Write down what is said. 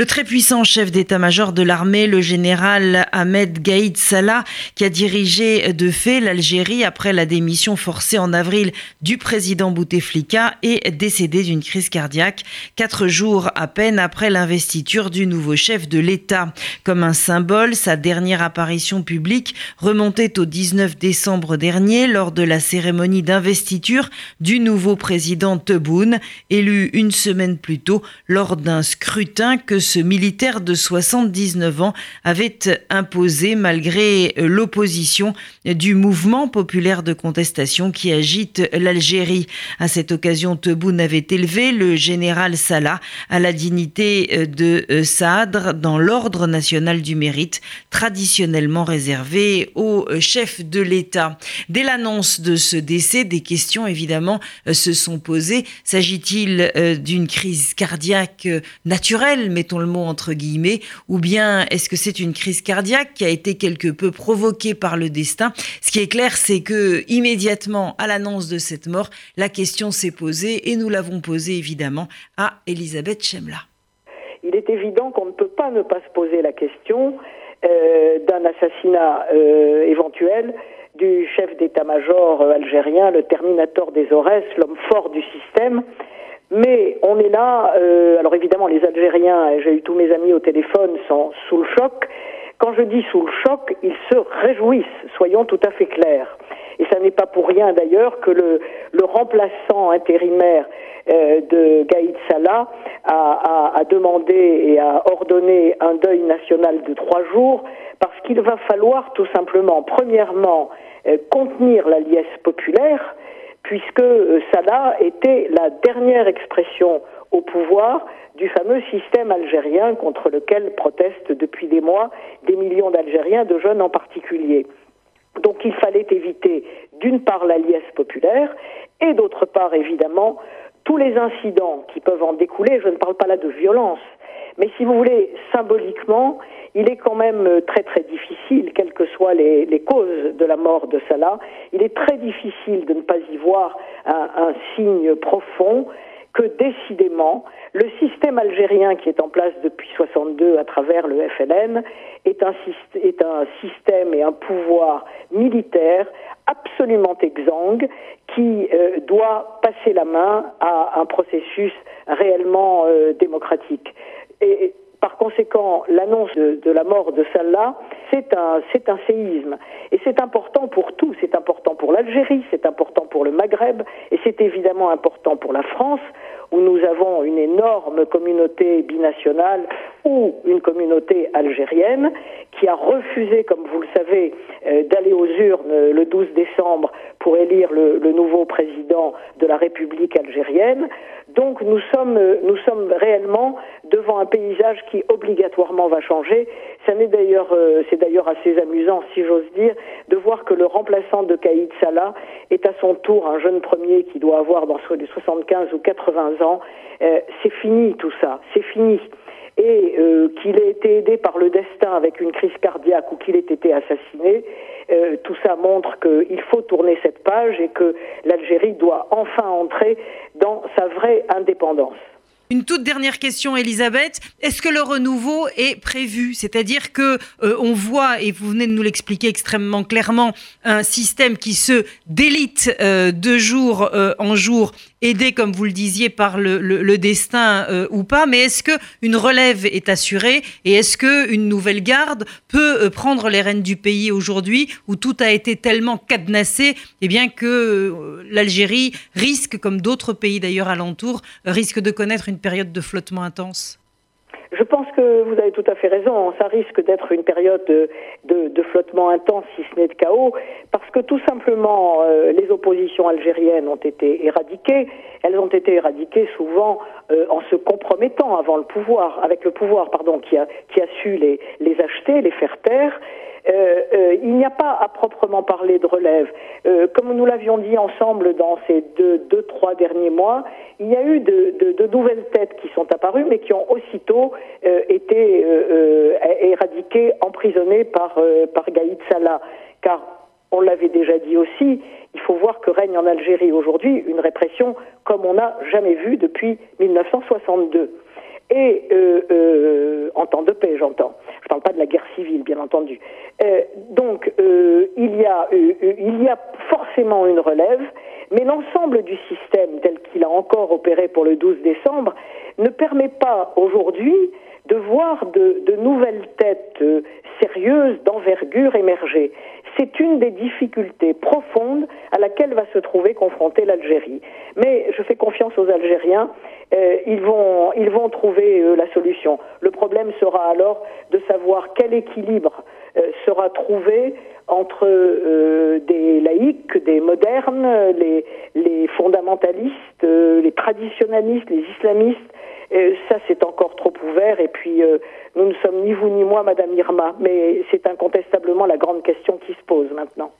Le très puissant chef d'état-major de l'armée, le général Ahmed Gaïd Salah, qui a dirigé de fait l'Algérie après la démission forcée en avril du président Bouteflika, est décédé d'une crise cardiaque quatre jours à peine après l'investiture du nouveau chef de l'État. Comme un symbole, sa dernière apparition publique remontait au 19 décembre dernier lors de la cérémonie d'investiture du nouveau président Tebboune, élu une semaine plus tôt lors d'un scrutin que ce militaire de 79 ans avait imposé malgré l'opposition du mouvement populaire de contestation qui agite l'Algérie. À cette occasion, Tebboune avait élevé le général Salah à la dignité de Sadr dans l'ordre national du mérite, traditionnellement réservé au chef de l'État. Dès l'annonce de ce décès, des questions évidemment se sont posées. S'agit-il d'une crise cardiaque naturelle, mettons le mot entre guillemets, ou bien est-ce que c'est une crise cardiaque qui a été quelque peu provoquée par le destin? Ce qui est clair, c'est que immédiatement à l'annonce de cette mort, la question s'est posée et nous l'avons posée évidemment à Elisabeth Chemla. Il est évident qu'on ne peut pas ne pas se poser la question euh, d'un assassinat euh, éventuel du chef d'état-major euh, algérien, le Terminator des Aurès, l'homme fort du système, mais on est là, euh, alors évidemment les Algériens, j'ai eu tous mes amis au téléphone, sont sous le choc. Quand je dis sous le choc, ils se réjouissent, soyons tout à fait clairs. Et ça n'est pas pour rien d'ailleurs que le, remplaçant intérimaire euh, de Gaïd Salah a, demandé et a ordonné un deuil national de trois jours parce qu'il va falloir tout simplement, premièrement, euh, contenir la liesse populaire, puisque euh, Salah était la dernière expression au pouvoir du fameux système algérien contre lequel protestent depuis des mois des millions d'Algériens, de jeunes en particulier. Donc il fallait éviter d'une part la liesse populaire et d'autre part évidemment tous les incidents qui peuvent en découler, je ne parle pas là de violence, mais si vous voulez, symboliquement, il est quand même euh, très très difficile, quelles que soient les, causes de la mort de Salah, il est très difficile de ne pas y voir un, signe profond que décidément, le système algérien qui est en place depuis 62 à travers le FLN est un, est un système et un pouvoir militaire absolument exsangue qui euh, doit passer la main à un processus réellement euh, démocratique. Et par conséquent, l'annonce de, la mort de Salah, c'est un, c'est un séisme. Et c'est important pour tout. C'est important pour l'Algérie, c'est important pour le Maghreb, et c'est évidemment important pour la France, où nous avons une énorme communauté binationale ou une communauté algérienne qui a refusé, comme vous le savez, euh, d'aller aux urnes le 12 décembre pour élire le, le, nouveau président de la République algérienne. Donc nous sommes, euh, nous sommes réellement devant un paysage qui obligatoirement va changer. Ça d'ailleurs, euh, c'est d'ailleurs assez amusant, si j'ose dire, de voir que le remplaçant de Kaïd Salah est à son tour un jeune premier qui doit avoir dans les 75 ou 80 ans. Euh, c'est fini tout ça, c'est fini et euh, qu'il ait été aidé par le destin avec une crise cardiaque ou qu'il ait été assassiné, euh, tout ça montre qu'il faut tourner cette page et que l'Algérie doit enfin entrer dans sa vraie indépendance. Une toute dernière question, Elisabeth. Est-ce que le renouveau est prévu? C'est-à-dire que euh, on voit, et vous venez de nous l'expliquer extrêmement clairement, un système qui se délite euh, de jour en jour, aidé, comme vous le disiez, par le, le, le destin euh, ou pas. Mais est-ce que une relève est assurée et est-ce que une nouvelle garde peut euh, prendre les rênes du pays aujourd'hui où tout a été tellement cadenassé, eh bien que euh, l'Algérie risque, comme d'autres pays d'ailleurs alentour, risque de connaître une période de flottement intense? Je pense que vous avez tout à fait raison. Ça risque d'être une période de, flottement intense, si ce n'est de chaos, parce que tout simplement, euh, les oppositions algériennes ont été éradiquées. Elles ont été éradiquées souvent euh, en se compromettant avant le pouvoir, avec le pouvoir, pardon, qui a, qui a su les acheter, les faire taire. Euh, euh, il n'y a pas à proprement parler de relève. Euh, comme nous l'avions dit ensemble dans ces deux, deux, trois derniers mois, il y a eu de, de, de nouvelles têtes qui sont apparues, mais qui ont aussitôt été éradiquées, emprisonnées par, Gaïd Salah. Car on l'avait déjà dit aussi, il faut voir que règne en Algérie aujourd'hui une répression comme on n'a jamais vu depuis 1962. Et euh, euh, entendu. donc, il, y a, il y a forcément une relève, mais l'ensemble du système tel qu'il a encore opéré pour le 12 décembre ne permet pas aujourd'hui de voir de, de nouvelles têtes sérieuses, d'envergure émerger. C'est une des difficultés profondes à laquelle va se trouver confrontée l'Algérie. Mais je fais confiance aux Algériens, euh, ils, vont, ils vont trouver euh, la solution. Le problème sera alors de savoir quel équilibre euh, sera trouvé entre des laïcs, des modernes, les, les fondamentalistes, les traditionalistes, les islamistes. Ça, c'est encore trop ouvert. Et puis, nous ne sommes ni vous ni moi, Madame Irma, mais c'est incontestablement la grande question qui se pose maintenant.